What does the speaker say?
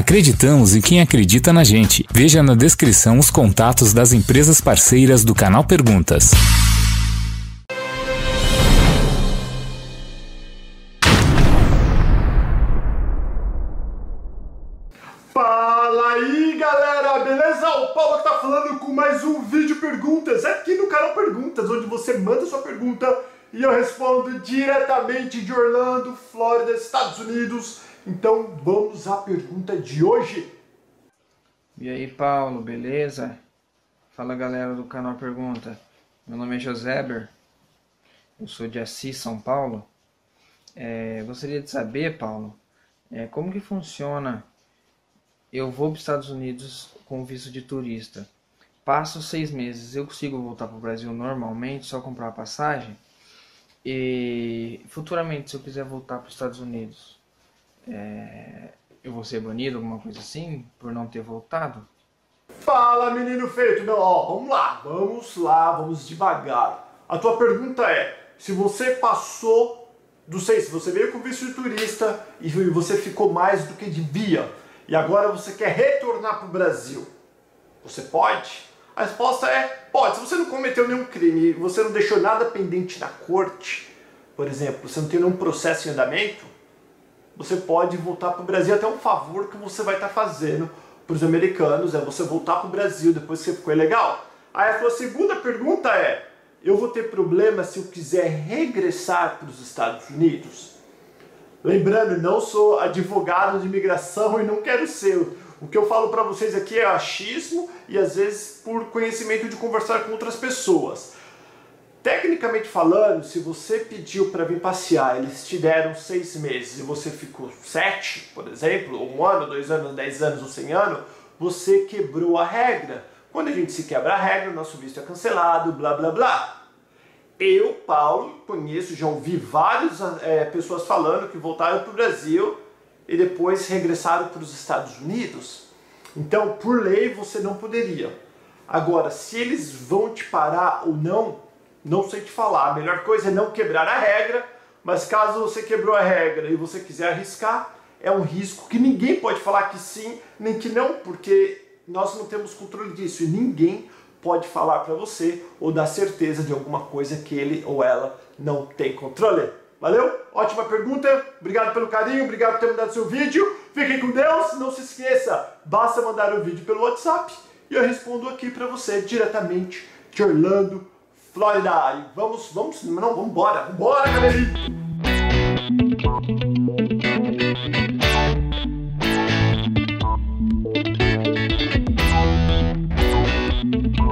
Acreditamos em quem acredita na gente. Veja na descrição os contatos das empresas parceiras do canal Perguntas. Fala aí galera, beleza? O Paulo tá falando com mais um vídeo perguntas aqui no canal Perguntas, onde você manda sua pergunta e eu respondo diretamente de Orlando, Flórida, Estados Unidos. Então vamos à pergunta de hoje. E aí, Paulo, beleza? Fala galera do canal Pergunta. Meu nome é Joséber, eu sou de Assis, São Paulo. É, gostaria de saber, Paulo, é, como que funciona? Eu vou para os Estados Unidos com visto de turista. Passo seis meses, eu consigo voltar para o Brasil normalmente, só comprar a passagem? E futuramente, se eu quiser voltar para os Estados Unidos, é, eu vou ser banido, alguma coisa assim, por não ter voltado? Fala menino feito, não, ó, vamos lá, vamos lá, vamos devagar. A tua pergunta é, se você passou do seis, se você veio com visto de turista e você ficou mais do que devia, e agora você quer retornar para o Brasil, você pode? A resposta é pode. Se você não cometeu nenhum crime, você não deixou nada pendente na corte, por exemplo, você não tem nenhum processo em andamento, você pode voltar para o Brasil. Até um favor que você vai estar tá fazendo para os americanos é você voltar para o Brasil depois que você ficou ilegal. Aí a sua segunda pergunta é: eu vou ter problema se eu quiser regressar para os Estados Unidos? Lembrando, não sou advogado de imigração e não quero ser. O que eu falo para vocês aqui é achismo e às vezes por conhecimento de conversar com outras pessoas. Tecnicamente falando, se você pediu para vir passear, eles te deram seis meses e você ficou sete, por exemplo, um ano, dois anos, dez anos ou cem anos, você quebrou a regra. Quando a gente se quebra a regra, nosso visto é cancelado, blá blá blá. Eu, Paulo, conheço, já ouvi várias é, pessoas falando que voltaram para o Brasil e depois regressaram para os Estados Unidos. Então, por lei, você não poderia. Agora, se eles vão te parar ou não, não sei te falar. A melhor coisa é não quebrar a regra, mas caso você quebrou a regra e você quiser arriscar, é um risco que ninguém pode falar que sim, nem que não, porque nós não temos controle disso e ninguém pode falar para você ou dar certeza de alguma coisa que ele ou ela não tem controle. Valeu? Ótima pergunta. Obrigado pelo carinho, obrigado por ter mandado seu vídeo. Fiquem com Deus. Não se esqueça, basta mandar o vídeo pelo WhatsApp e eu respondo aqui para você diretamente de Orlando, Flórida. E vamos, vamos, não, vamos embora. Vambora, galerinha! Música